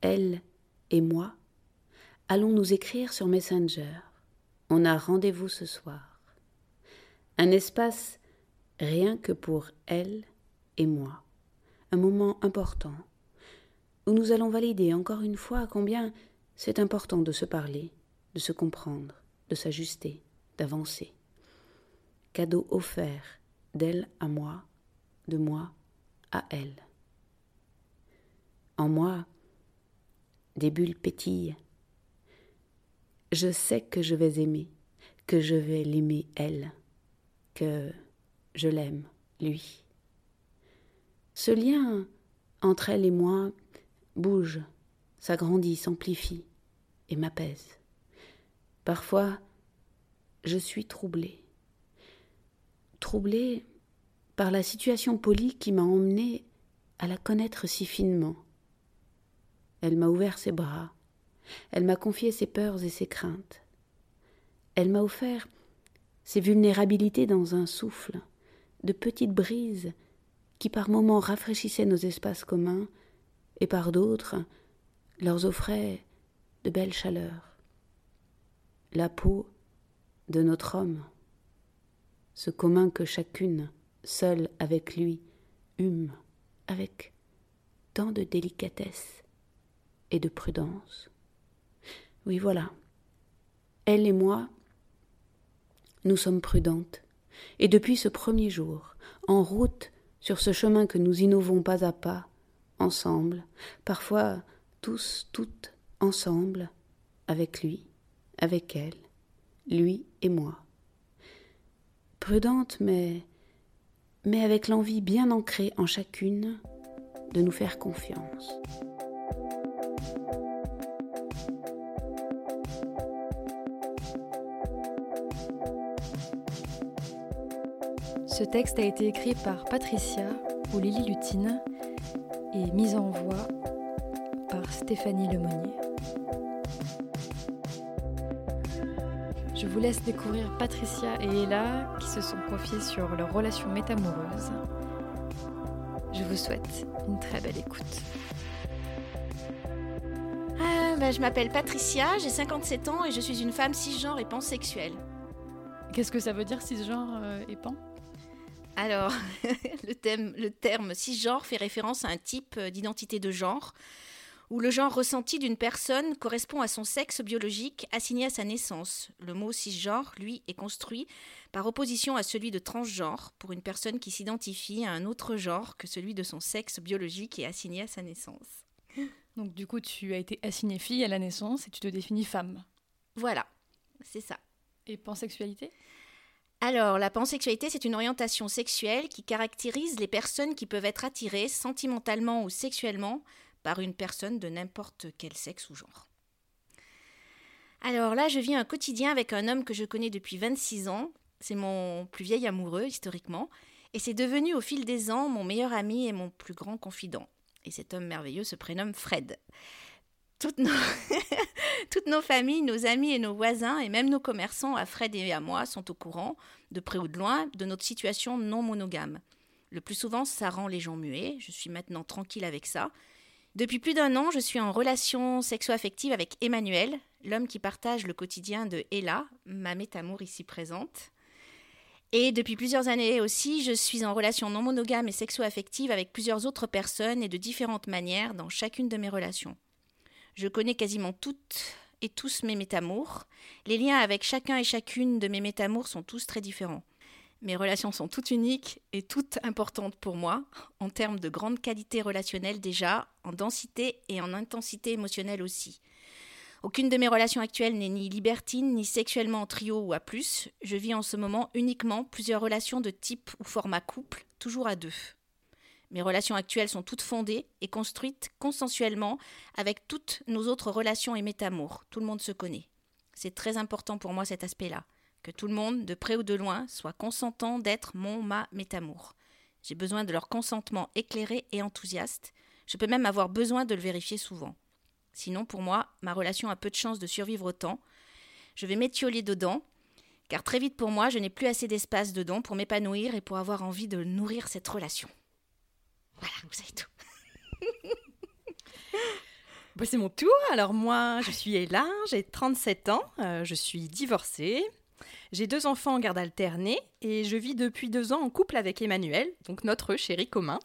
elle et moi, allons nous écrire sur Messenger. On a rendez-vous ce soir. Un espace rien que pour elle et moi. Un moment important où nous allons valider encore une fois combien c'est important de se parler, de se comprendre, de s'ajuster, d'avancer. Cadeau offert d'elle à moi, de moi à elle. En moi, des bulles pétillent. Je sais que je vais aimer, que je vais l'aimer elle, que je l'aime lui. Ce lien entre elle et moi bouge, s'agrandit, s'amplifie et m'apaise. Parfois, je suis troublée. Troublée par la situation polie qui m'a emmenée à la connaître si finement. Elle m'a ouvert ses bras, elle m'a confié ses peurs et ses craintes. Elle m'a offert ses vulnérabilités dans un souffle, de petites brises qui par moments rafraîchissaient nos espaces communs et par d'autres leur offraient de belles chaleurs. La peau de notre homme, ce commun que chacune, seule avec lui, hume avec tant de délicatesse et de prudence. Oui, voilà. Elle et moi, nous sommes prudentes, et depuis ce premier jour, en route sur ce chemin que nous innovons pas à pas, ensemble, parfois tous, toutes, ensemble, avec lui, avec elle, lui et moi. Prudente, mais, mais avec l'envie bien ancrée en chacune de nous faire confiance. Ce texte a été écrit par Patricia ou Lily Lutine et mis en voix par Stéphanie Lemonnier. Je vous laisse découvrir Patricia et Ella qui se sont confiées sur leur relation métamoureuse. Je vous souhaite une très belle écoute. Ah, bah, je m'appelle Patricia, j'ai 57 ans et je suis une femme cisgenre et pansexuelle. Qu'est-ce que ça veut dire cisgenre euh, et pan? Alors, le, thème, le terme cisgenre fait référence à un type euh, d'identité de genre où le genre ressenti d'une personne correspond à son sexe biologique assigné à sa naissance. Le mot cisgenre, lui, est construit par opposition à celui de transgenre pour une personne qui s'identifie à un autre genre que celui de son sexe biologique et assigné à sa naissance. Donc du coup, tu as été assignée fille à la naissance et tu te définis femme. Voilà, c'est ça. Et pansexualité? Alors, la pansexualité, c'est une orientation sexuelle qui caractérise les personnes qui peuvent être attirées sentimentalement ou sexuellement par une personne de n'importe quel sexe ou genre. Alors là, je vis un quotidien avec un homme que je connais depuis 26 ans. C'est mon plus vieil amoureux, historiquement. Et c'est devenu au fil des ans mon meilleur ami et mon plus grand confident. Et cet homme merveilleux se prénomme Fred. Toutes nos... Familles, nos amis et nos voisins, et même nos commerçants, à Fred et à moi, sont au courant, de près ou de loin, de notre situation non monogame. Le plus souvent, ça rend les gens muets. Je suis maintenant tranquille avec ça. Depuis plus d'un an, je suis en relation sexo-affective avec Emmanuel, l'homme qui partage le quotidien de Ella, ma métamour ici présente. Et depuis plusieurs années aussi, je suis en relation non monogame et sexo-affective avec plusieurs autres personnes et de différentes manières dans chacune de mes relations. Je connais quasiment toutes et tous mes métamours. Les liens avec chacun et chacune de mes métamours sont tous très différents. Mes relations sont toutes uniques et toutes importantes pour moi, en termes de grande qualité relationnelle déjà, en densité et en intensité émotionnelle aussi. Aucune de mes relations actuelles n'est ni libertine, ni sexuellement en trio ou à plus. Je vis en ce moment uniquement plusieurs relations de type ou format couple, toujours à deux. Mes relations actuelles sont toutes fondées et construites consensuellement avec toutes nos autres relations et métamours. Tout le monde se connaît. C'est très important pour moi cet aspect-là. Que tout le monde, de près ou de loin, soit consentant d'être mon, ma métamour. J'ai besoin de leur consentement éclairé et enthousiaste. Je peux même avoir besoin de le vérifier souvent. Sinon, pour moi, ma relation a peu de chances de survivre autant. Je vais m'étioler dedans, car très vite pour moi, je n'ai plus assez d'espace dedans pour m'épanouir et pour avoir envie de nourrir cette relation. Voilà, vous savez tout. Bah, c'est mon tour. Alors moi, je suis Ella, j'ai 37 ans, euh, je suis divorcée. J'ai deux enfants en garde alternée et je vis depuis deux ans en couple avec Emmanuel, donc notre chéri commun.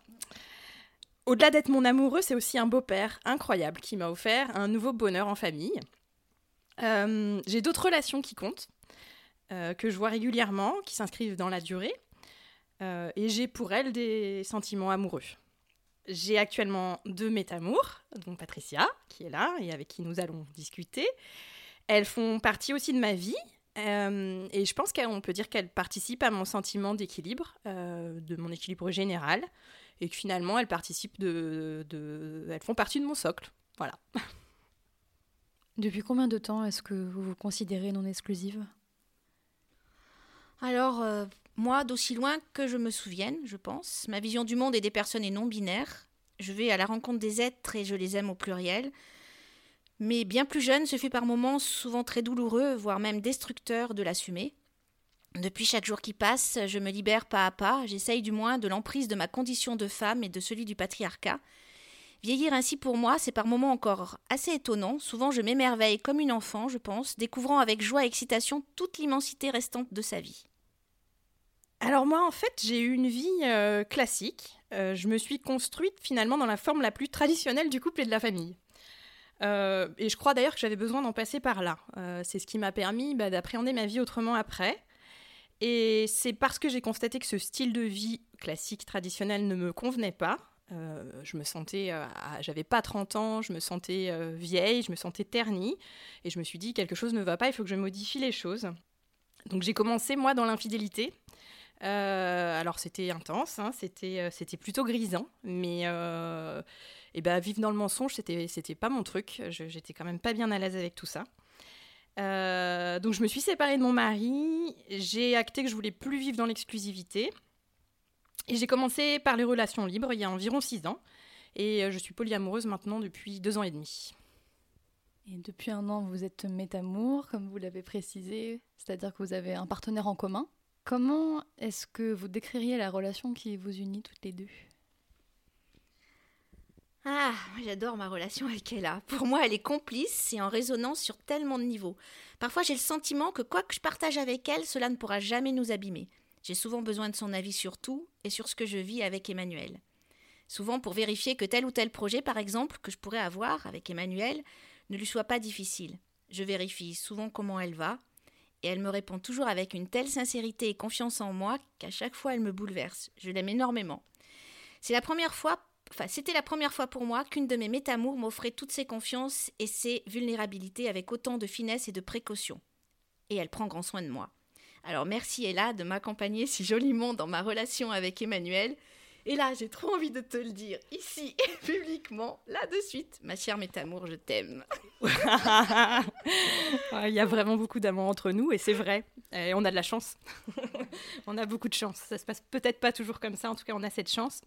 Au-delà d'être mon amoureux, c'est aussi un beau-père incroyable qui m'a offert un nouveau bonheur en famille. Euh, j'ai d'autres relations qui comptent, euh, que je vois régulièrement, qui s'inscrivent dans la durée. et j'ai pour elles des sentiments amoureux. J'ai actuellement deux métamours, dont Patricia, qui est là et avec qui nous allons discuter. Elles font partie aussi de ma vie. Euh, et je pense qu'on peut dire qu'elles participent à mon sentiment d'équilibre, euh, de mon équilibre général, et que finalement elles participent de, de, elles font partie de mon socle. Voilà. Depuis combien de temps est-ce que vous vous considérez non exclusive? Alors, euh, moi, d'aussi loin que je me souvienne, je pense, ma vision du monde et des personnes est non binaire. Je vais à la rencontre des êtres et je les aime au pluriel. Mais bien plus jeune, ce fut par moments souvent très douloureux, voire même destructeur de l'assumer. Depuis chaque jour qui passe, je me libère pas à pas, j'essaye du moins de l'emprise de ma condition de femme et de celui du patriarcat. Vieillir ainsi pour moi, c'est par moments encore assez étonnant. Souvent, je m'émerveille comme une enfant, je pense, découvrant avec joie et excitation toute l'immensité restante de sa vie. Alors moi, en fait, j'ai eu une vie euh, classique. Euh, je me suis construite finalement dans la forme la plus traditionnelle du couple et de la famille. Euh, et je crois d'ailleurs que j'avais besoin d'en passer par là. c'est ce qui m'a permis bah, d'appréhender ma vie autrement après. Et c'est parce que j'ai constaté que ce style de vie classique, traditionnel ne me convenait pas. je me sentais, j'avais pas 30 ans, je me sentais vieille, je me sentais ternie. Et je me suis dit, quelque chose ne va pas, il faut que je modifie les choses. Donc j'ai commencé, moi, dans l'infidélité. Euh, alors c'était intense, hein, c'était, euh, c'était plutôt grisant, mais euh, et ben, vivre dans le mensonge, c'était, c'était pas mon truc. j'étais quand même pas bien à l'aise avec tout ça. donc je me suis séparée de mon mari, j'ai acté que je voulais plus vivre dans l'exclusivité. Et j'ai commencé par les relations libres il y a environ six ans. Et je suis polyamoureuse maintenant depuis deux ans et demi. Et depuis un an, vous êtes métamour, comme vous l'avez précisé, c'est-à-dire que vous avez un partenaire en commun. Comment est-ce que vous décririez la relation qui vous unit toutes les deux? Ah, j'adore ma relation avec Ella. Pour moi, elle est complice et en résonance sur tellement de niveaux. Parfois, j'ai le sentiment que quoi que je partage avec elle, cela ne pourra jamais nous abîmer. J'ai souvent besoin de son avis sur tout et sur ce que je vis avec Emmanuel. Souvent pour vérifier que tel ou tel projet, par exemple, que je pourrais avoir avec Emmanuel, ne lui soit pas difficile. Je vérifie souvent comment elle va, et elle me répond toujours avec une telle sincérité et confiance en moi qu'à chaque fois elle me bouleverse. Je l'aime énormément. C'est la première fois, enfin c'était la première fois pour moi qu'une de mes métamours m'offrait toutes ses confiances et ses vulnérabilités avec autant de finesse et de précaution. Et elle prend grand soin de moi. Alors merci Ella de m'accompagner si joliment dans ma relation avec Emmanuel. Et là, j'ai trop envie de te le dire, ici, publiquement, là de suite. Ma chère Métamour, je t'aime. Il y a vraiment beaucoup d'amour entre nous, et c'est vrai. Et on a de la chance. on a beaucoup de chance. Ça se passe peut-être pas toujours comme ça, en tout cas, on a cette chance.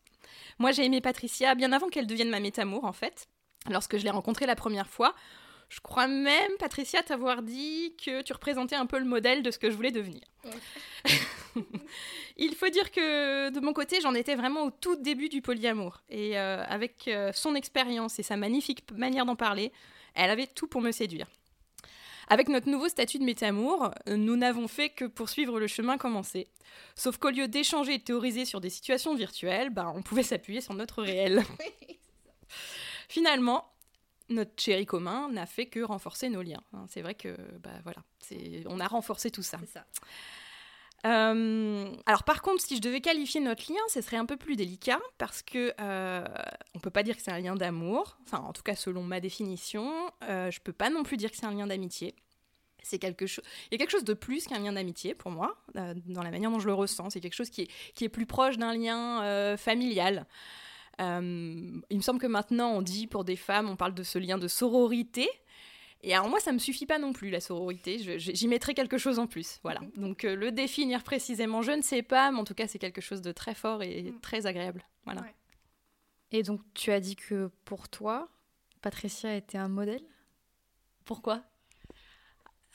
Moi, j'ai aimé Patricia bien avant qu'elle devienne ma Métamour, en fait. Lorsque je l'ai rencontrée la première fois, je crois même, Patricia, t'avoir dit que tu représentais un peu le modèle de ce que je voulais devenir. Il faut dire que de mon côté, j'en étais vraiment au tout début du polyamour. Et euh, avec euh, son expérience et sa magnifique manière d'en parler, elle avait tout pour me séduire. Avec notre nouveau statut de métamour, nous n'avons fait que poursuivre le chemin commencé. Sauf qu'au lieu d'échanger et de théoriser sur des situations virtuelles, bah, on pouvait s'appuyer sur notre réel. Finalement, notre chéri commun n'a fait que renforcer nos liens. Hein. C'est vrai que, bah voilà, on a renforcé tout ça. ça. Euh, alors par contre, si je devais qualifier notre lien, ce serait un peu plus délicat parce que euh, on peut pas dire que c'est un lien d'amour. Enfin, en tout cas selon ma définition, euh, je peux pas non plus dire que c'est un lien d'amitié. C'est quelque chose. Il y a quelque chose de plus qu'un lien d'amitié pour moi, euh, dans la manière dont je le ressens. C'est quelque chose qui est, qui est plus proche d'un lien familial. Euh, il me semble que maintenant, on dit pour des femmes, on parle de ce lien de sororité. Et alors moi, ça me suffit pas non plus la sororité. J'y mettrai quelque chose en plus. Voilà. Donc euh, le définir précisément, je ne sais pas, mais en tout cas, c'est quelque chose de très fort et mm. très agréable. Voilà. Et donc tu as dit que pour toi, Patricia était un modèle? Pourquoi?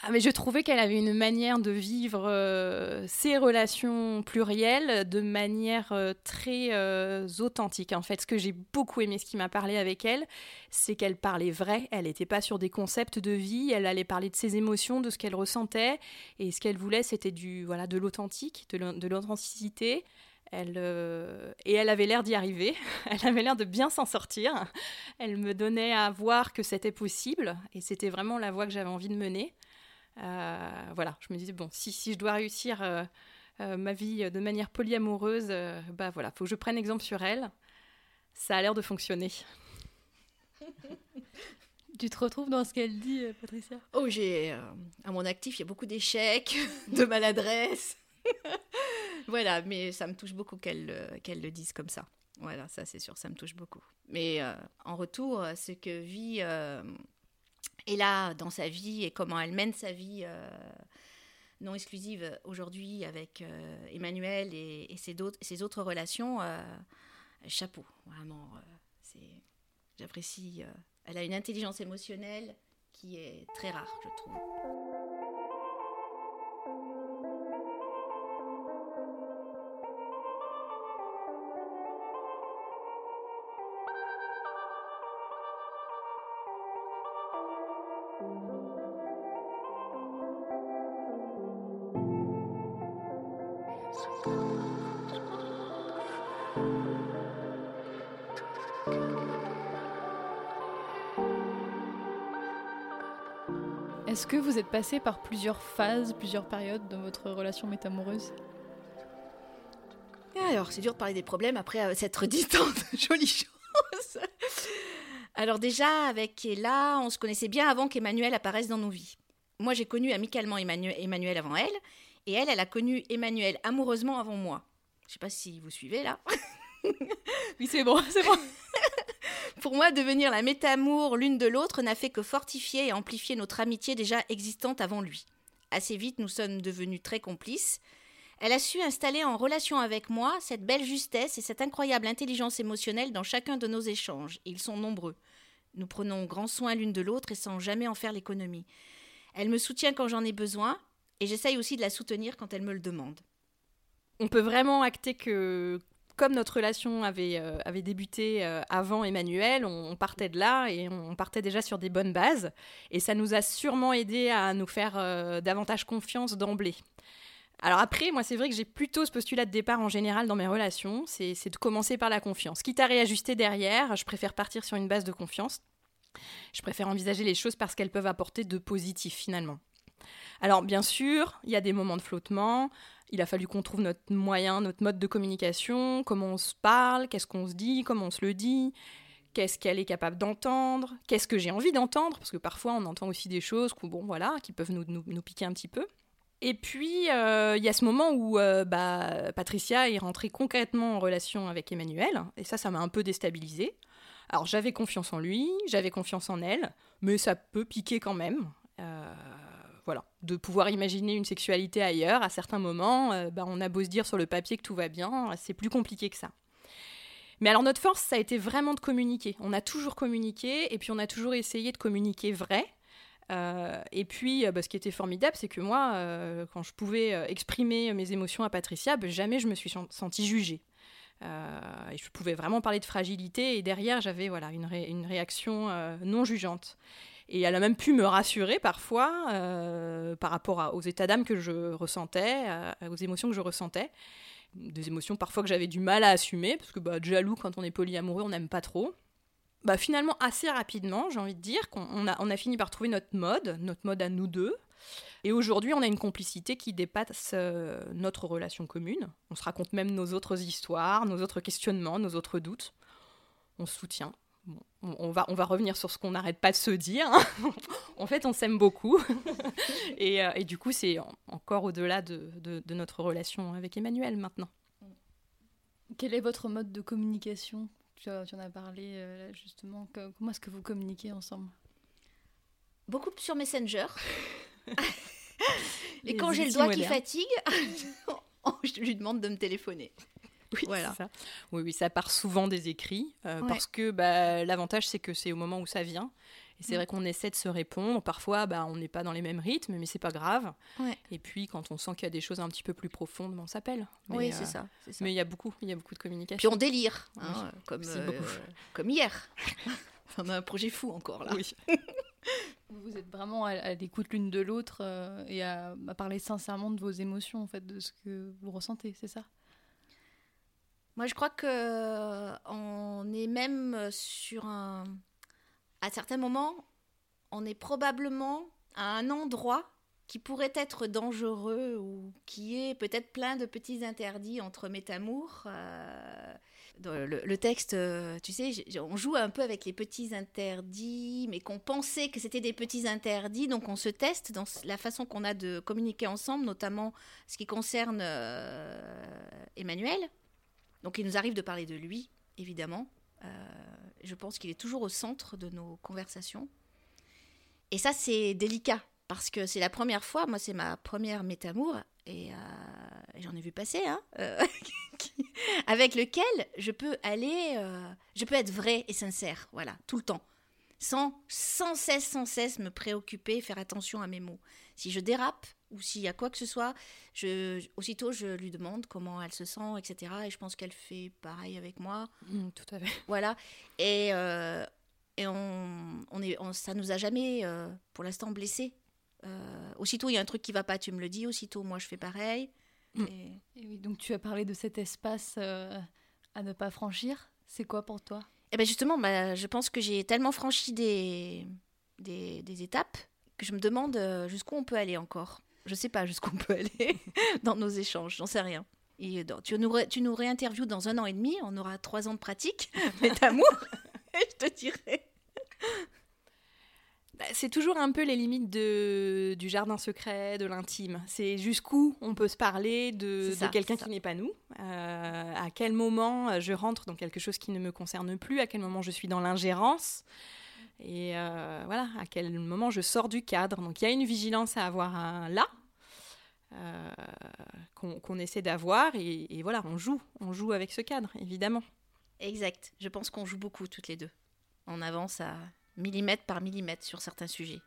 Ah, mais je trouvais qu'elle avait une manière de vivre euh, ses relations plurielles de manière euh, très euh, authentique. En fait, ce que j'ai beaucoup aimé, ce qui m'a parlé avec elle, c'est qu'elle parlait vrai. Elle n'était pas sur des concepts de vie. Elle allait parler de ses émotions, de ce qu'elle ressentait. Et ce qu'elle voulait, c'était du voilà de l'authentique, de l'authenticité. Et elle avait l'air d'y arriver, elle avait l'air de bien s'en sortir. Elle me donnait à voir que c'était possible et c'était vraiment la voie que j'avais envie de mener. Euh, voilà, je me disais, bon, si, si je dois réussir euh, euh, ma vie de manière polyamoureuse, bah voilà, faut que je prenne exemple sur elle. Ça a l'air de fonctionner. Tu te retrouves dans ce qu'elle dit, Patricia? Oh, j'ai à mon actif, il y a beaucoup d'échecs, de maladresse. voilà, mais ça me touche beaucoup qu'elle qu'elle le dise comme ça. Voilà, ça c'est sûr, ça me touche beaucoup. Mais en retour, ce que vit et là, dans sa vie et comment elle mène sa vie euh, non exclusive aujourd'hui avec euh, Emmanuel et, ses, ses, autres relations, euh, chapeau, vraiment. J'apprécie. elle a une intelligence émotionnelle qui est très rare, je trouve. Que vous êtes passé par plusieurs phases, plusieurs périodes dans votre relation métamoureuse Alors, c'est dur de parler des problèmes après euh, s'être dit tant de jolies choses. Alors déjà, avec Ella, on se connaissait bien avant qu'Emmanuel apparaisse dans nos vies. Moi, j'ai connu amicalement Emmanuel avant elle, et elle, elle a connu Emmanuel amoureusement avant moi. Je sais pas si vous suivez là. oui, c'est bon, c'est bon. Pour moi, devenir la métamour l'une de l'autre n'a fait que fortifier et amplifier notre amitié déjà existante avant lui. Assez vite, nous sommes devenus très complices. Elle a su installer en relation avec moi cette belle justesse et cette incroyable intelligence émotionnelle dans chacun de nos échanges. Ils sont nombreux. Nous prenons grand soin l'une de l'autre et sans jamais en faire l'économie. Elle me soutient quand j'en ai besoin et j'essaye aussi de la soutenir quand elle me le demande. On peut vraiment acter que comme notre relation avait, euh, débuté euh, avant Emmanuel, on, partait de là et on partait déjà sur des bonnes bases. Et ça nous a sûrement aidé à nous faire euh, davantage confiance d'emblée. Alors après, moi c'est vrai que j'ai plutôt ce postulat de départ en général dans mes relations, c'est de commencer par la confiance. Quitte à réajuster derrière, je préfère partir sur une base de confiance. Je préfère envisager les choses parce qu'elles peuvent apporter de positif finalement. Alors bien sûr, il y a des moments de flottement, il a fallu qu'on trouve notre moyen, notre mode de communication, comment on se parle, qu'est-ce qu'on se dit, comment on se le dit, qu'est-ce qu'elle est capable d'entendre, qu'est-ce que j'ai envie d'entendre, parce que parfois on entend aussi des choses voilà, qui peuvent nous, piquer un petit peu. Et puis, euh, il y a ce moment où euh, bah, Patricia est rentrée concrètement en relation avec Emmanuel, et ça, ça m'a un peu déstabilisée. Alors, j'avais confiance en lui, j'avais confiance en elle, mais ça peut piquer quand même. Euh, voilà, de pouvoir imaginer une sexualité ailleurs à certains moments. Euh, bah, on a beau se dire sur le papier que tout va bien, c'est plus compliqué que ça. Mais alors notre force, ça a été vraiment de communiquer. On a toujours communiqué et puis on a toujours essayé de communiquer vrai. Euh, et puis, euh, bah, ce qui était formidable, c'est que moi, quand je pouvais exprimer mes émotions à Patricia, bah, jamais je me suis sentie jugée. je pouvais vraiment parler de fragilité et derrière, j'avais voilà une réaction non jugeante. Et elle a même pu me rassurer parfois euh, par rapport aux états d'âme que je ressentais, aux émotions que je ressentais. Des émotions parfois que j'avais du mal à assumer, parce que bah, jaloux, quand on est polyamoureux, on n'aime pas trop. Bah, finalement, assez rapidement, j'ai envie de dire qu'on a, on a fini par trouver notre mode, notre mode à nous deux. Et aujourd'hui, on a une complicité qui dépasse euh, notre relation commune. On se raconte même nos autres histoires, nos autres questionnements, nos autres doutes. On se soutient on, va, on va revenir sur ce qu'on n'arrête pas de se dire. en fait, on s'aime beaucoup. Euh, et, du coup, c'est encore au-delà de, notre relation avec Emmanuel maintenant. Quel est votre mode de communication? Tu, en as parlé euh, justement. comment est-ce que vous communiquez ensemble? Beaucoup sur Messenger. et quand j'ai le doigt qui fatigue, je lui demande de me téléphoner. Oui, voilà. ça. Oui, oui, ça part souvent des écrits, euh, parce que bah, l'avantage, c'est que c'est au moment où ça vient. Et c'est vrai qu'on essaie de se répondre. Parfois, bah, on n'est pas dans les mêmes rythmes, mais c'est pas grave. Et puis, quand on sent qu'il y a des choses un petit peu plus profondes, ben, on s'appelle. Oui, c'est ça, Mais il y a beaucoup, il y a beaucoup de communication. Puis on délire, hein, comme, euh, comme hier. on a un projet fou encore là. Oui. vous êtes vraiment à, l'écoute l'une de l'autre euh, et à, parler sincèrement de vos émotions, en fait, de ce que vous ressentez, c'est ça? Moi, je crois que on est même sur un à certains moments, on est probablement à un endroit qui pourrait être dangereux ou qui est peut-être plein de petits interdits entre métamours. Euh, le, texte, euh, tu sais, on joue un peu avec les petits interdits, mais qu'on pensait que c'était des petits interdits, donc on se teste dans la façon qu'on a de communiquer ensemble, notamment ce qui concerne euh, Emmanuel. Donc il nous arrive de parler de lui, évidemment, euh, je pense qu'il est toujours au centre de nos conversations. Et ça, c'est délicat, parce que c'est la première fois, moi, c'est ma première métamour, et euh, j'en ai vu passer, hein, euh, avec lequel je peux aller, je peux être vrai et sincère, voilà, tout le temps, sans, sans cesse, sans cesse me préoccuper, faire attention à mes mots. Si je dérape, ou s'il y a quoi que ce soit, je, aussitôt je lui demande comment elle se sent, etc. Et je pense qu'elle fait pareil avec moi. Mmh, tout à fait. Voilà. Et, euh, et on, on est, ça nous a jamais, euh, pour l'instant, blessés. Euh, aussitôt il y a un truc qui va pas, tu me le dis. Aussitôt, moi, je fais pareil. Mmh. Et... oui, donc tu as parlé de cet espace à ne pas franchir. C'est quoi pour toi? Eh ben justement, bah, je pense que j'ai tellement franchi des, des, des étapes que je me demande jusqu'où on peut aller encore. Je sais pas jusqu'où on peut aller dans nos échanges, j'en sais rien. Et tu, nous tu nous réinterviews dans un an et demi, on aura trois ans de pratique, mais d'amour, je te dirai. Bah, c'est toujours un peu les limites de, du jardin secret, de l'intime. C'est jusqu'où on peut se parler de, de quelqu'un qui n'est pas nous. Euh, à quel moment je rentre dans quelque chose qui ne me concerne plus, à quel moment je suis dans l'ingérence. Et euh, voilà, à quel moment je sors du cadre. Donc il y a une vigilance à avoir là, euh, qu'on essaie d'avoir. Et, voilà, on joue, on joue avec ce cadre, évidemment. Exact. Je pense qu'on joue beaucoup toutes les deux. On avance à millimètre par millimètre sur certains sujets.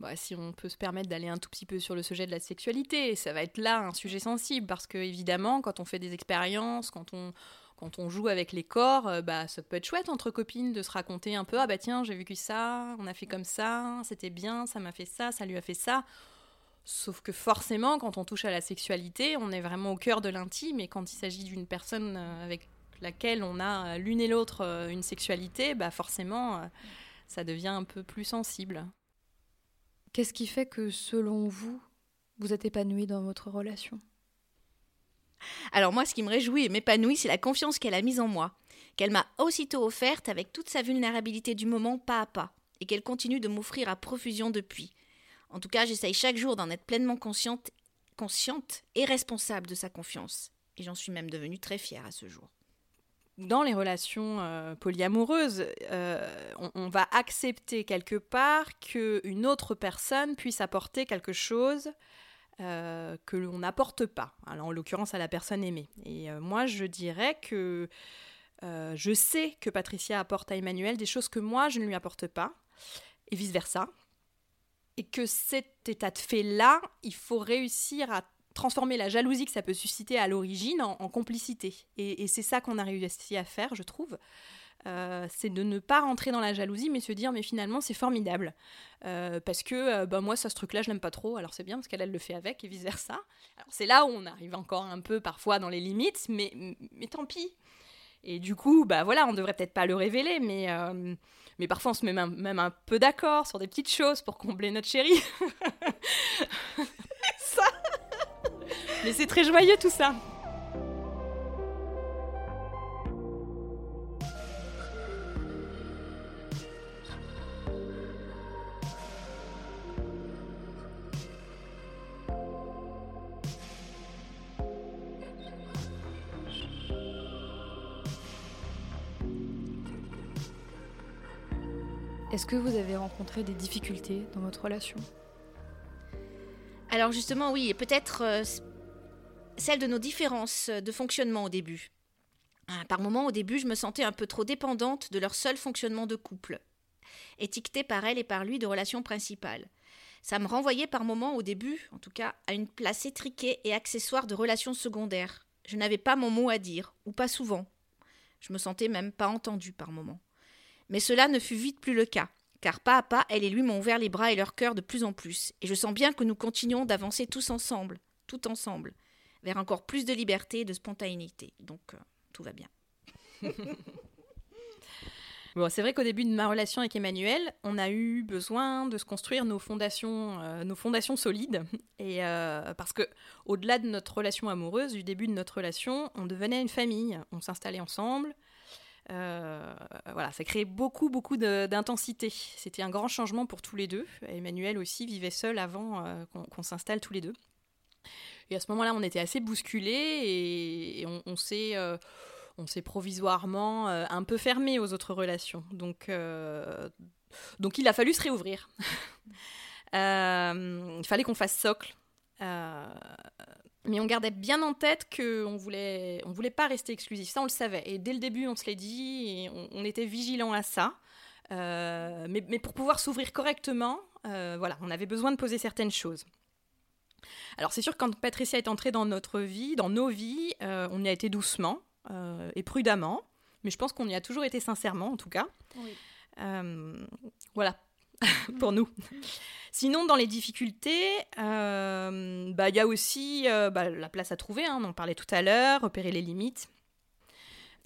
Bah, si on peut se permettre d'aller un tout petit peu sur le sujet de la sexualité, ça va être là un sujet sensible parce que évidemment, quand on fait des expériences, quand on, quand on joue avec les corps, euh, bah, ça peut être chouette entre copines de se raconter un peu Ah bah tiens, j'ai vécu ça, on a fait comme ça, c'était bien, ça m'a fait ça, ça lui a fait ça. Sauf que forcément, quand on touche à la sexualité, on est vraiment au cœur de l'intime et quand il s'agit d'une personne euh, avec laquelle on a euh, l'une et l'autre une sexualité, bah forcément, ça devient un peu plus sensible. Qu'est-ce qui fait que, selon vous, vous êtes épanoui dans votre relation? Alors moi, ce qui me réjouit et m'épanouit, c'est la confiance qu'elle a mise en moi, qu'elle m'a aussitôt offerte avec toute sa vulnérabilité du moment pas à pas, et qu'elle continue de m'offrir à profusion depuis. En tout cas, j'essaye chaque jour d'en être pleinement consciente, consciente et responsable de sa confiance. Et j'en suis même devenue très fière à ce jour. Dans les relations euh, polyamoureuses, euh, on, va accepter quelque part qu'une autre personne puisse apporter quelque chose euh, que l'on n'apporte pas, alors en l'occurrence à la personne aimée. Et euh, moi, je dirais que euh, je sais que Patricia apporte à Emmanuel des choses que moi, je ne lui apporte pas, et vice-versa. Et que cet état de fait-là, il faut réussir à transformer la jalousie que ça peut susciter à l'origine en, complicité. Et, et c'est ça qu'on a réussi à faire, je trouve. Euh, c'est de ne pas rentrer dans la jalousie, mais se dire, mais finalement, c'est formidable. Euh, parce que euh, bah, moi, ça, ce truc-là, je l'aime pas trop, alors c'est bien, parce qu'elle, elle le fait avec, et vice-versa. C'est là où on arrive encore un peu parfois dans les limites, mais, mais tant pis. Et du coup, bah voilà, on devrait peut-être pas le révéler, mais, mais parfois on se met même, même un peu d'accord sur des petites choses pour combler notre chérie. ça Mais c'est très joyeux tout ça. Que vous avez rencontré des difficultés dans votre relation Alors justement oui, peut-être euh, celle de nos différences de fonctionnement au début. Ah, par moments au début je me sentais un peu trop dépendante de leur seul fonctionnement de couple. étiquetée par elle et par lui de relation principale. Ça me renvoyait par moments, au début en tout cas, à une place étriquée et accessoire de relations secondaires. Je n'avais pas mon mot à dire, ou pas souvent. Je me sentais même pas entendue par moments. Mais cela ne fut vite plus le cas, car pas à pas, elle et lui m'ont ouvert les bras et leur cœur de plus en plus, et je sens bien que nous continuons d'avancer tous ensemble, tout ensemble, vers encore plus de liberté et de spontanéité. Donc, euh, tout va bien. Bon, c'est vrai qu'au début de ma relation avec Emmanuel, on a eu besoin de se construire nos fondations, euh, nos fondations solides. Et euh, parce que, au-delà de notre relation amoureuse, du début de notre relation, on devenait une famille. On s'installait ensemble. Euh, voilà, ça créait beaucoup, beaucoup d'intensité. C'était un grand changement pour tous les deux. Emmanuel aussi vivait seul avant qu'on s'installe tous les deux. Et à ce moment-là, on était assez bousculés et, on, on s'est on s'est provisoirement euh, un peu fermé aux autres relations. Donc, euh, donc il a fallu se réouvrir. Euh, il fallait qu'on fasse socle. Mais on gardait bien en tête qu'on voulait, on voulait pas rester exclusif. Ça, on le savait. Et dès le début, on se l'est dit et on, était vigilant à ça. mais, mais, pour pouvoir s'ouvrir correctement, voilà, on avait besoin de poser certaines choses. Alors c'est sûr que quand Patricia est entrée dans notre vie, dans nos vies, on y a été doucement. Euh, et prudemment. Mais je pense qu'on y a toujours été sincèrement, en tout cas. Euh, voilà, pour nous. Sinon, dans les difficultés, euh, bah, il y a aussi bah, la place à trouver, hein, on en parlait tout à l'heure, repérer les limites.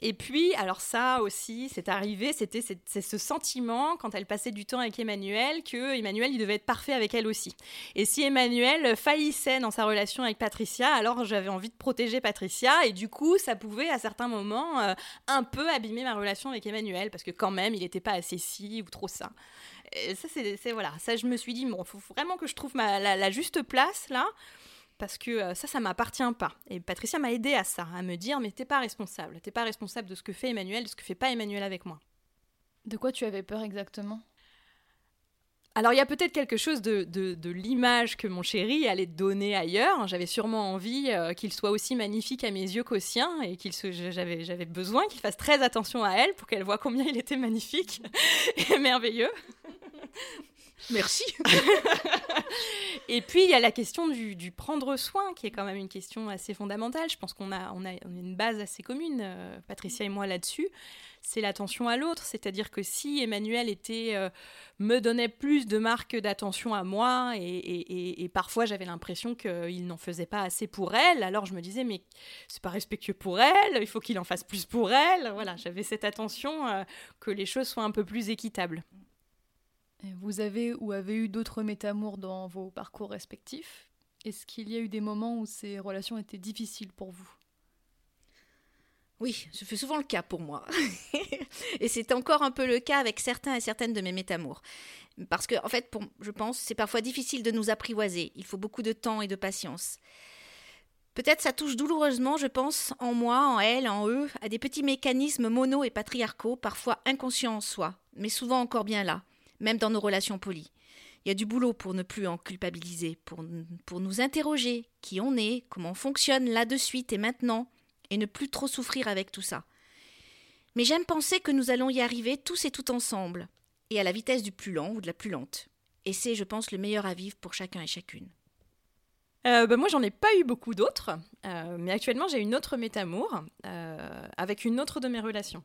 Et puis, alors ça aussi, c'est arrivé, c'était c'est ce sentiment, quand elle passait du temps avec Emmanuel, que Emmanuel, il devait être parfait avec elle aussi. Et si Emmanuel faillissait dans sa relation avec Patricia, alors j'avais envie de protéger Patricia, et du coup, ça pouvait, à certains moments, euh, un peu abîmer ma relation avec Emmanuel, parce que quand même, il n'était pas assez si ou trop ça. Et ça, c'est voilà, ça, je me suis dit, bon, faut vraiment que je trouve la juste place, là parce que euh, ça, ça m'appartient pas. Et Patricia m'a aidé à ça, à me dire, mais t'es pas responsable, t'es pas responsable de ce que fait Emmanuel, de ce que fait pas Emmanuel avec moi. De quoi tu avais peur exactement? Alors il y a peut-être quelque chose de, de, l'image que mon chéri allait donner ailleurs. J'avais sûrement envie euh, qu'il soit aussi magnifique à mes yeux qu'aux siens et qu'il j'avais, j'avais besoin qu'il fasse très attention à elle pour qu'elle voit combien il était magnifique et merveilleux. Merci. et puis, il y a la question du, prendre soin, qui est quand même une question assez fondamentale. Je pense qu'on a, on a, une base assez commune, euh, Patricia et moi, là-dessus. C'est l'attention à l'autre. C'est-à-dire que si Emmanuel euh, me donnait plus de marques d'attention à moi, et, parfois j'avais l'impression qu'il n'en faisait pas assez pour elle, alors je me disais, mais c'est pas respectueux pour elle, il faut qu'il en fasse plus pour elle. Voilà, j'avais cette attention euh, que les choses soient un peu plus équitables. Vous avez ou avez eu d'autres métamours dans vos parcours respectifs? Est-ce qu'il y a eu des moments où ces relations étaient difficiles pour vous? Oui, ce fut souvent le cas pour moi. et c'est encore un peu le cas avec certains et certaines de mes métamours. Parce que, en fait, pour, je pense, c'est parfois difficile de nous apprivoiser. Il faut beaucoup de temps et de patience. Peut-être ça touche douloureusement, je pense, en moi, en elle, en eux, à des petits mécanismes mono et patriarcaux, parfois inconscients en soi, mais souvent encore bien là même dans nos relations polies. Il y a du boulot pour ne plus en culpabiliser, pour, pour nous interroger qui on est, comment on fonctionne là de suite et maintenant, et ne plus trop souffrir avec tout ça. Mais j'aime penser que nous allons y arriver tous et tout ensemble, et à la vitesse du plus lent ou de la plus lente. Et c'est, je pense, le meilleur à vivre pour chacun et chacune. Euh, bah, moi, j'en ai pas eu beaucoup d'autres, euh, mais actuellement, j'ai une autre métamour euh, avec une autre de mes relations.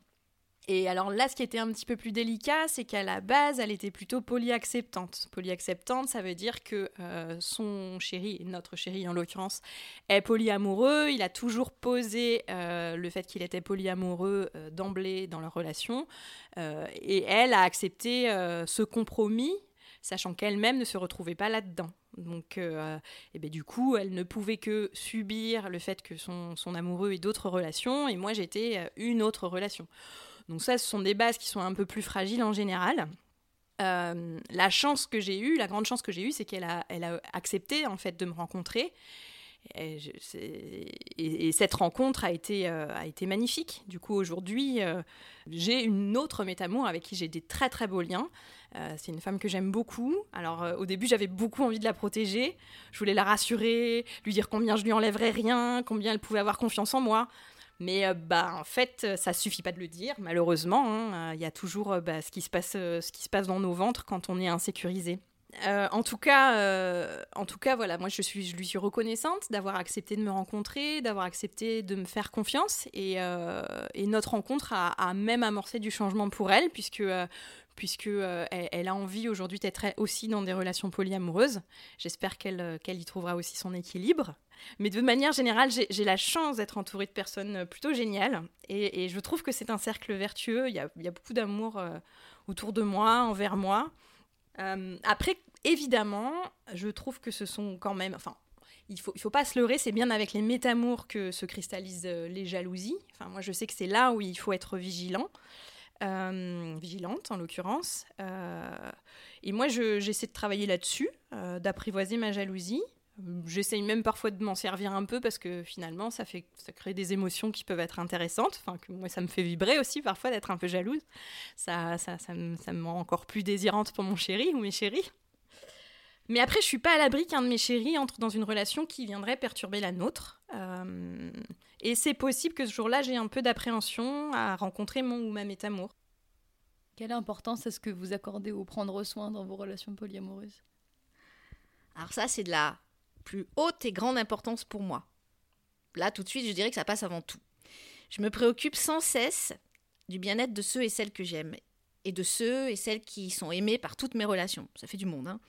Et alors là, ce qui était un petit peu plus délicat, c'est qu'à la base, elle était plutôt polyacceptante. Polyacceptante, ça veut dire que euh, son chéri, notre chéri en l'occurrence, est polyamoureux. Il a toujours posé euh, le fait qu'il était polyamoureux euh, d'emblée dans leur relation. et elle a accepté ce compromis, sachant qu'elle-même ne se retrouvait pas là-dedans. Donc, et ben, du coup, elle ne pouvait que subir le fait que son amoureux ait d'autres relations, et moi j'étais une autre relation. Donc ça, ce sont des bases qui sont un peu plus fragiles en général. Euh, la chance que j'ai eue, la grande chance que j'ai eue, c'est qu'elle a, accepté en fait de me rencontrer. Et, et, cette rencontre a été, euh, a été magnifique. Du coup, aujourd'hui, euh, j'ai une autre métamour avec qui j'ai des très très beaux liens. c'est une femme que j'aime beaucoup. Alors, au début, j'avais beaucoup envie de la protéger. Je voulais la rassurer, lui dire combien je lui enlèverais rien, combien elle pouvait avoir confiance en moi. Mais bah, en fait, ça suffit pas de le dire, malheureusement. Hein. Il y a toujours bah, ce, qui se passe, ce qui se passe dans nos ventres quand on est insécurisé. Euh, en tout cas, euh, en tout cas, voilà, moi je suis, je lui suis reconnaissante d'avoir accepté de me rencontrer, d'avoir accepté de me faire confiance, et, euh, notre rencontre a, même amorcé du changement pour elle, puisque puisque elle, a envie aujourd'hui d'être aussi dans des relations polyamoureuses. J'espère qu'elle qu'elle y trouvera aussi son équilibre. Mais de manière générale, j'ai la chance d'être entourée de personnes plutôt géniales, et, je trouve que c'est un cercle vertueux. Il y a, beaucoup d'amour autour de moi, envers moi. Euh, après, évidemment, je trouve que ce sont quand même. Enfin, il faut, il faut pas se leurrer, c'est bien avec les métamours que se cristallisent euh, les jalousies. Enfin, moi, je sais que c'est là où il faut être vigilant. Euh, vigilante en l'occurrence. et moi, j'essaie de travailler là-dessus, d'apprivoiser ma jalousie. J'essaye même parfois de m'en servir un peu parce que finalement, ça, fait, ça crée des émotions qui peuvent être intéressantes. Enfin, que moi, ça me fait vibrer aussi parfois d'être un peu jalouse. Ça, ça, ça, me, ça me rend encore plus désirante pour mon chéri ou mes chéris. Mais après, je suis pas à l'abri qu'un de mes chéris entre dans une relation qui viendrait perturber la nôtre. Euh, et c'est possible que ce jour-là, j'ai un peu d'appréhension à rencontrer mon ou ma métamour. Quelle importance est-ce que vous accordez au prendre soin dans vos relations polyamoureuses Alors ça, c'est de la plus haute et grande importance pour moi. Là, tout de suite, je dirais que ça passe avant tout. Je me préoccupe sans cesse du bien-être de ceux et celles que j'aime, et de ceux et celles qui sont aimés par toutes mes relations. Ça fait du monde, hein.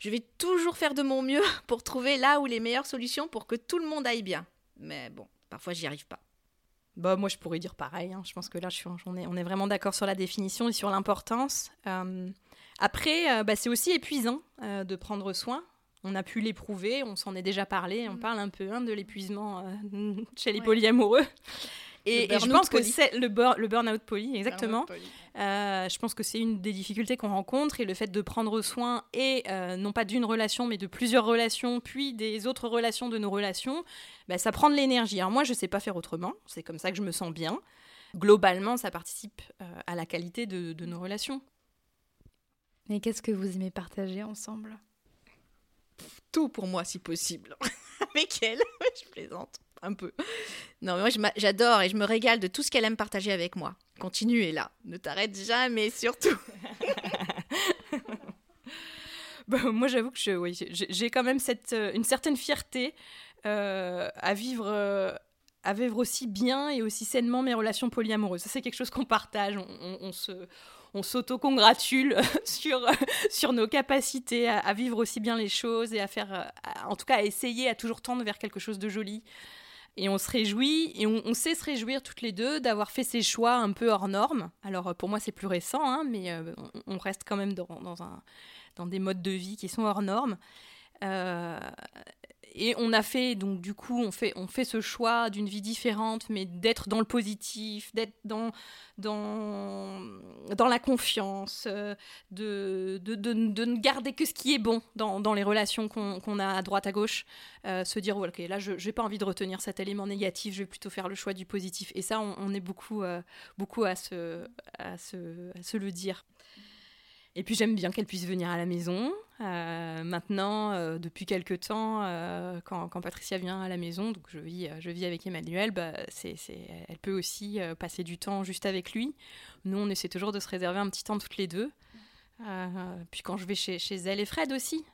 Je vais toujours faire de mon mieux pour trouver là où les meilleures solutions pour que tout le monde aille bien. Mais bon, parfois j'y arrive pas. Bah, moi, je pourrais dire pareil. Hein. Je pense que là, on est vraiment d'accord sur la définition et sur l'importance. Euh, après, euh, bah, c'est aussi épuisant euh, de prendre soin on a pu l'éprouver, on s'en est déjà parlé, on mm. parle un peu hein, de l'épuisement euh, chez les polyamoureux. Et, je pense que c'est le, le burn-out poly, exactement. Euh, je pense que c'est une des difficultés qu'on rencontre et le fait de prendre soin et euh, non pas d'une relation mais de plusieurs relations, puis des autres relations de nos relations, bah, ça prend de l'énergie. Alors moi, je ne sais pas faire autrement. C'est comme ça que je me sens bien. Globalement, ça participe à la qualité de, de nos relations. Mais qu'est-ce que vous aimez partager ensemble? Tout pour moi si possible. avec elle, je plaisante un peu. Non, mais moi j'adore et je me régale de tout ce qu'elle aime partager avec moi. Continue, et là, ne t'arrête jamais, surtout. bah, moi j'avoue que je, oui, j'ai quand même cette, euh, une certaine fierté euh, à vivre. Euh, à vivre aussi bien et aussi sainement mes relations polyamoureuses. Ça, c'est quelque chose qu'on partage. on se, on s'auto-congratule sur, sur nos capacités à, vivre aussi bien les choses et à faire, en tout cas, à essayer, à toujours tendre vers quelque chose de joli. Et on se réjouit, et on, sait se réjouir toutes les deux d'avoir fait ces choix un peu hors normes. Alors pour moi c'est plus récent, hein, mais euh, on, reste quand même dans, des modes de vie qui sont hors normes. Euh, et on a fait, donc du coup, on fait, on fait ce choix d'une vie différente, mais d'être dans le positif, d'être dans, dans, dans la confiance, euh, de, de, de, de, ne garder que ce qui est bon dans, dans les relations qu'on a à droite, à gauche. Euh, se dire, ok, là, je n'ai pas envie de retenir cet élément négatif, je vais plutôt faire le choix du positif. Et ça, on, est beaucoup, euh, beaucoup à, se, à, se, à se le dire. Et puis j'aime bien qu'elle puisse venir à la maison. Euh, maintenant, euh, depuis quelques temps, euh, quand, Patricia vient à la maison, donc je vis, je vis avec Emmanuel, bah, c'est, elle peut aussi passer du temps juste avec lui. Nous, on essaie toujours de se réserver un petit temps toutes les deux. puis quand je vais chez, chez, elle et Fred aussi,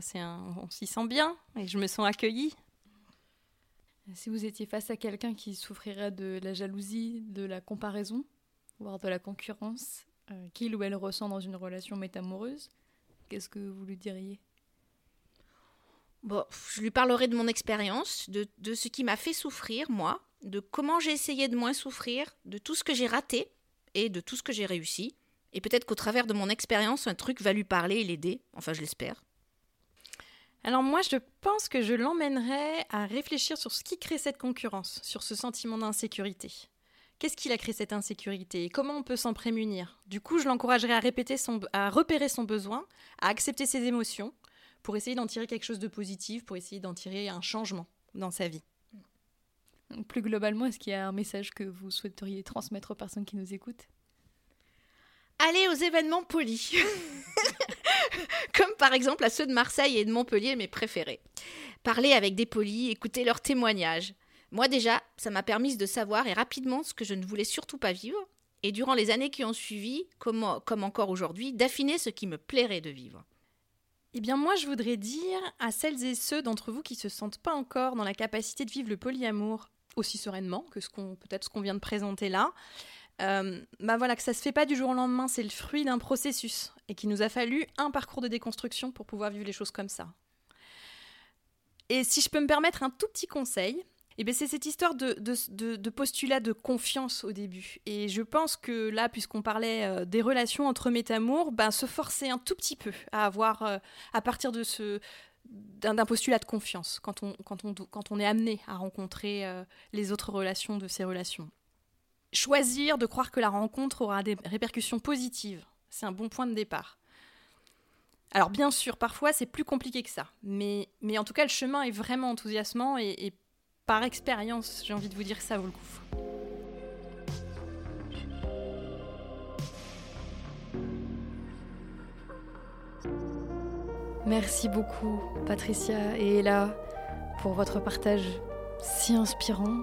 c'est on s'y sent bien et je me sens accueillie. Si vous étiez face à quelqu'un qui souffrirait de la jalousie, de la comparaison, voire de la concurrence, euh, qu'il ou elle ressent dans une relation métamoureuse, qu'est-ce que vous lui diriez? Bon, je lui parlerai de mon expérience, de, de, ce qui m'a fait souffrir, moi, de comment j'ai essayé de moins souffrir, de tout ce que j'ai raté et de tout ce que j'ai réussi. Et peut-être qu'au travers de mon expérience, un truc va lui parler et l'aider. Enfin, je l'espère. Alors moi, je pense que je l'emmènerais à réfléchir sur ce qui crée cette concurrence, sur ce sentiment d'insécurité. Qu'est-ce qui a créé cette insécurité comment on peut s'en prémunir? Du coup, je l'encouragerais à, répéter son, à repérer son besoin, à accepter ses émotions, pour essayer d'en tirer quelque chose de positif, pour essayer d'en tirer un changement dans sa vie. Plus globalement, est-ce qu'il y a un message que vous souhaiteriez transmettre aux personnes qui nous écoutent? Allez aux événements polis. Comme par exemple à ceux de Marseille et de Montpellier, mes préférés. Parlez avec des polis, écoutez leurs témoignages. Moi déjà, ça m'a permis de savoir et rapidement ce que je ne voulais surtout pas vivre, et durant les années qui ont suivi, comme, encore aujourd'hui, d'affiner ce qui me plairait de vivre. Eh bien moi je voudrais dire à celles et ceux d'entre vous qui se sentent pas encore dans la capacité de vivre le polyamour aussi sereinement que ce qu'on peut-être ce qu'on vient de présenter là, euh, bah voilà que ça se fait pas du jour au lendemain, c'est le fruit d'un processus et qu'il nous a fallu un parcours de déconstruction pour pouvoir vivre les choses comme ça. Et si je peux me permettre un tout petit conseil, eh ben, c'est cette histoire de, postulat de confiance au début. Et je pense que là, puisqu'on parlait euh, des relations entre métamours, ben, se forcer un tout petit peu à avoir, euh, à partir de ce d'un postulat de confiance quand on, quand, on, quand on est amené à rencontrer euh, les autres relations de ces relations. Choisir de croire que la rencontre aura des répercussions positives, c'est un bon point de départ. Alors bien sûr, parfois c'est plus compliqué que ça, mais, mais en tout cas le chemin est vraiment enthousiasmant et, et par expérience, j'ai envie de vous dire ça vaut le coup. Merci beaucoup, Patricia et Ella, pour votre partage si inspirant.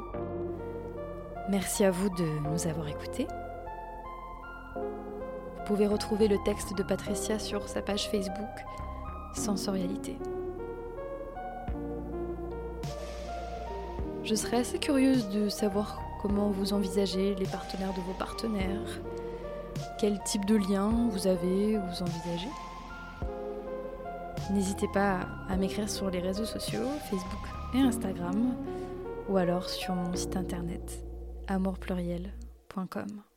Merci à vous de nous avoir écoutés. Vous pouvez retrouver le texte de Patricia sur sa page Facebook Sensorialité. Je serais assez curieuse de savoir comment vous envisagez les partenaires de vos partenaires, quel type de lien vous avez ou vous envisagez? N'hésitez pas à m'écrire sur les réseaux sociaux, Facebook et Instagram, ou alors sur mon site internet amourpluriel.com.